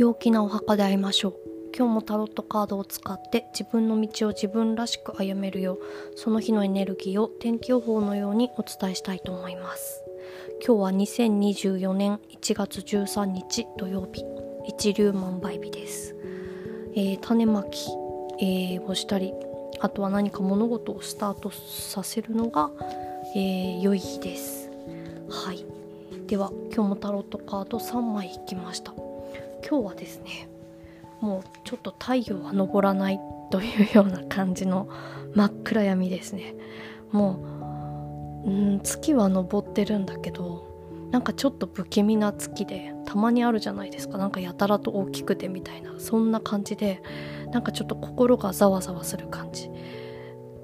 陽気なお墓で会いましょう。今日もタロットカードを使って自分の道を自分らしく歩めるようその日のエネルギーを天気予報のようにお伝えしたいと思います。今日は2024年1月13日土曜日。一粒万倍日です、えー、種まき、えー、をしたりあとは何か物事をスタートさせるのが、えー、良い日です。はい。では今日もタロットカード3枚引きました。今日はですねもうちょっと太陽は昇らないというような感じの真っ暗闇ですね。もううん月は昇ってるんだけどなんかちょっと不気味な月でたまにあるじゃないですか。なんかやたらと大きくてみたいなそんな感じでなんかちょっと心がざわざわする感じ。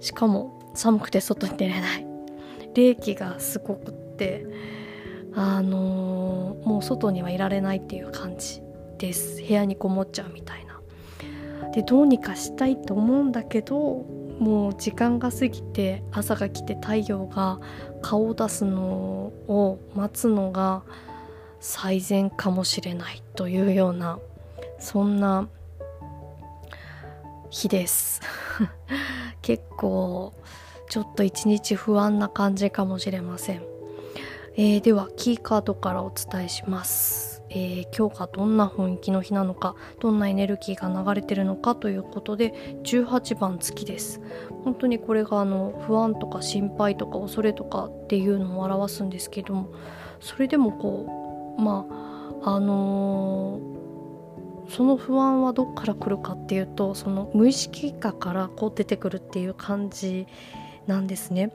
しかも寒くて外に出れない。冷気がすごくってあのー、もう外にはいられないっていう感じ。です。部屋にこもっちゃうみたいな。でどうにかしたいと思うんだけどもう時間が過ぎて朝が来て太陽が顔を出すのを待つのが最善かもしれないというようなそんな日です。結構ちょっと一日不安な感じかもしれません。えー、ではキーカードからお伝えします、えー、今日がどんな雰囲気の日なのかどんなエネルギーが流れてるのかということで18番月です本当にこれがあの不安とか心配とか恐れとかっていうのを表すんですけどもそれでもこうまああのー、その不安はどっから来るかっていうとその無意識化からこう出てくるっていう感じなんですね。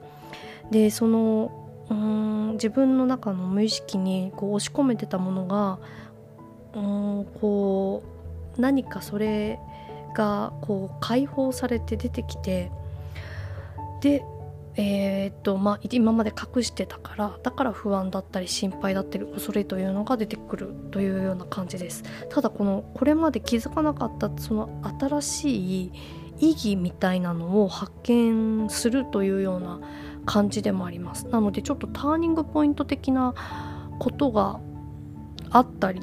でそのうん自分の中の無意識にこう押し込めてたものがうんこう何かそれがこう解放されて出てきてでえー、っとまあ、今まで隠してたからだから不安だったり心配だったり恐れというのが出てくるというような感じです。ただこのこれまで気づかなかったその新しい意義みたいなのを発見するというような感じでもあります。なのでちょっとターニングポイント的なことがあったり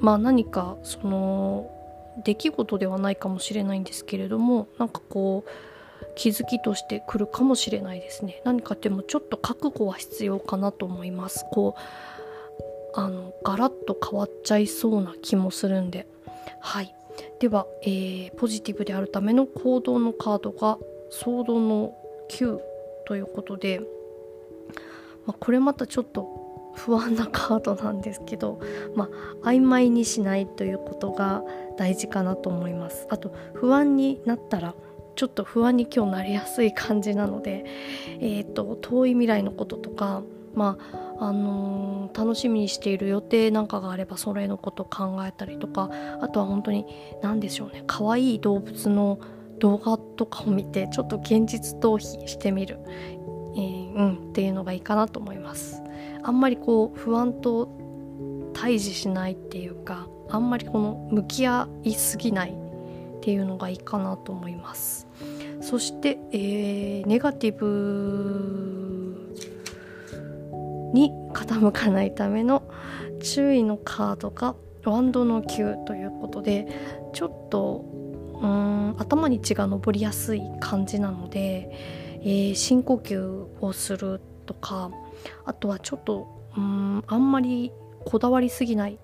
まあ何かその出来事ではないかもしれないんですけれどもなんかこう気づきとしてくるかもしれないですね。何かでもちょっと覚悟は必要かなと思います。こうあのガラッと変わっちゃいそうな気もするんで。はい。では、えー、ポジティブであるための行動のカードがソードの9ということで、まあ、これまたちょっと不安なカードなんですけど、まあ、曖昧にしないということが大事かなと思います。あと不安になったらちょっと不安に今日なりやすい感じなので、えーと、遠い未来のこととか、まああのー、楽しみにしている予定なんかがあればそれのこと考えたりとかあとは本当に何でしょうね可愛い動物の動画とかを見てちょっと現実逃避してみる、えー、うんっていうのがいいかなと思います。あんまりこう不安と対峙しないっていうかあんまりこの向き合いすぎないっていうのがいいかなと思います。そして、えー、ネガティブに傾かないための注意のカードがワンドの9ということでちょっとうん頭に血が上りやすい感じなので、えー、深呼吸をするとかあとはちょっとうんあんまりこだわりすぎない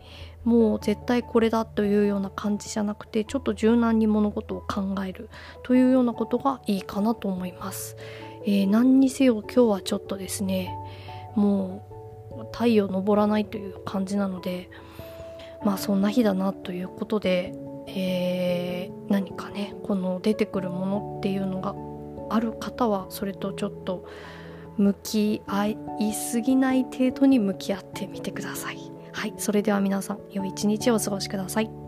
もう絶対これだというような感じじゃなくてちょっと柔軟に物事を考えるというようなことがいいかなと思います。えー、何にせよ今日はちょっとですねもう太陽昇らないという感じなのでまあそんな日だなということでえー、何かねこの出てくるものっていうのがある方はそれとちょっと向き合いすぎない程度に向き合ってみてください。はい、それでは皆さん良い一日をお過ごしください。